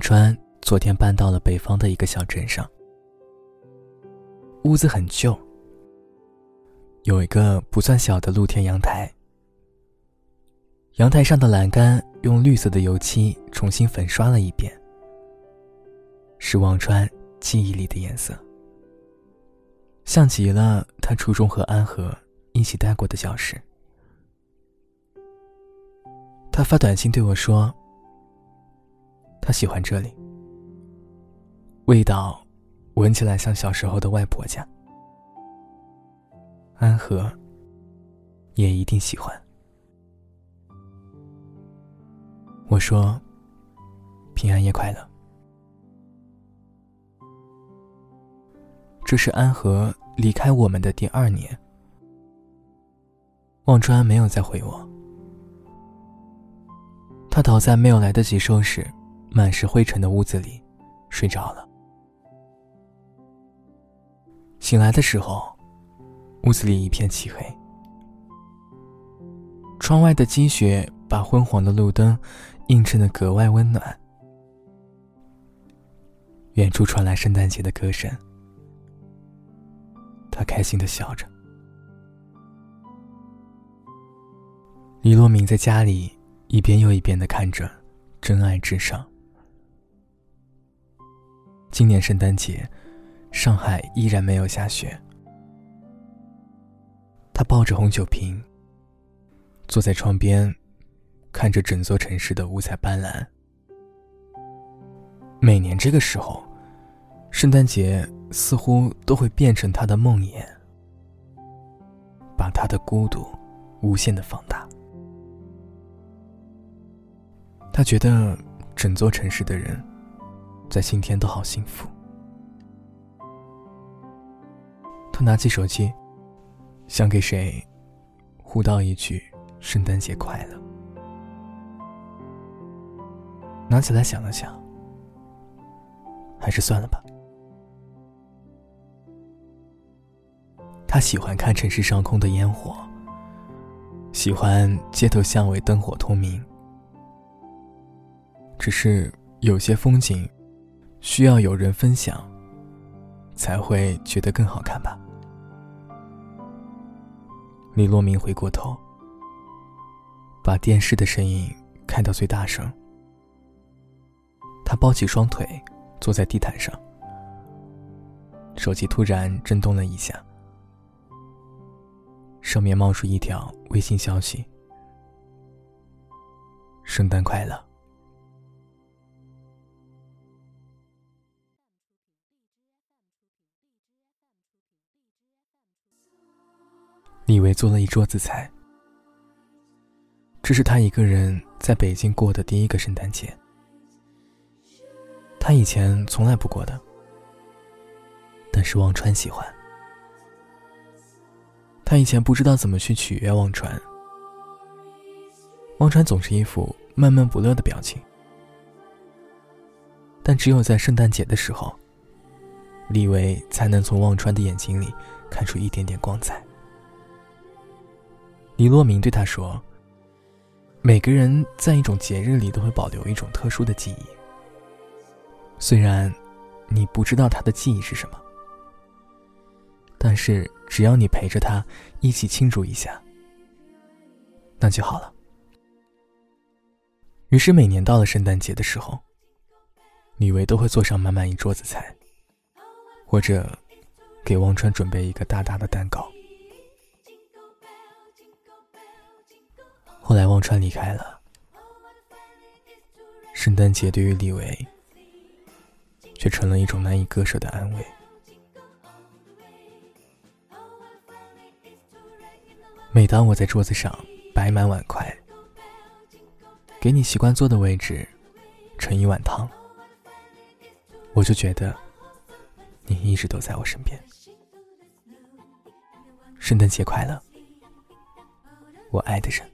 忘川昨天搬到了北方的一个小镇上，屋子很旧，有一个不算小的露天阳台。阳台上的栏杆用绿色的油漆重新粉刷了一遍，是忘川记忆里的颜色，像极了他初中和安和一起待过的教室。他发短信对我说：“他喜欢这里，味道闻起来像小时候的外婆家。安和也一定喜欢。”我说：“平安夜快乐。”这是安和离开我们的第二年，望川没有再回我。他倒在没有来得及收拾、满是灰尘的屋子里，睡着了。醒来的时候，屋子里一片漆黑，窗外的积雪把昏黄的路灯映衬得格外温暖。远处传来圣诞节的歌声，他开心的笑着。李洛明在家里。一遍又一遍的看着《真爱至上》。今年圣诞节，上海依然没有下雪。他抱着红酒瓶，坐在窗边，看着整座城市的五彩斑斓。每年这个时候，圣诞节似乎都会变成他的梦魇，把他的孤独无限的放大。他觉得整座城市的人在今天都好幸福。他拿起手机，想给谁呼道一句“圣诞节快乐”。拿起来想了想，还是算了吧。他喜欢看城市上空的烟火，喜欢街头巷尾灯火通明。只是有些风景，需要有人分享，才会觉得更好看吧。李洛明回过头，把电视的声音开到最大声。他抱起双腿，坐在地毯上，手机突然震动了一下，上面冒出一条微信消息：“圣诞快乐。”李维做了一桌子菜，这是他一个人在北京过的第一个圣诞节。他以前从来不过的，但是忘川喜欢。他以前不知道怎么去取悦忘川，忘川总是一副闷闷不乐的表情，但只有在圣诞节的时候，李维才能从忘川的眼睛里看出一点点光彩。李洛明对他说：“每个人在一种节日里都会保留一种特殊的记忆，虽然你不知道他的记忆是什么，但是只要你陪着他一起庆祝一下，那就好了。”于是每年到了圣诞节的时候，李维都会做上满满一桌子菜，或者给王川准备一个大大的蛋糕。后来，忘川离开了。圣诞节对于李维，却成了一种难以割舍的安慰。每当我在桌子上摆满碗筷，给你习惯坐的位置盛一碗汤，我就觉得你一直都在我身边。圣诞节快乐，我爱的人。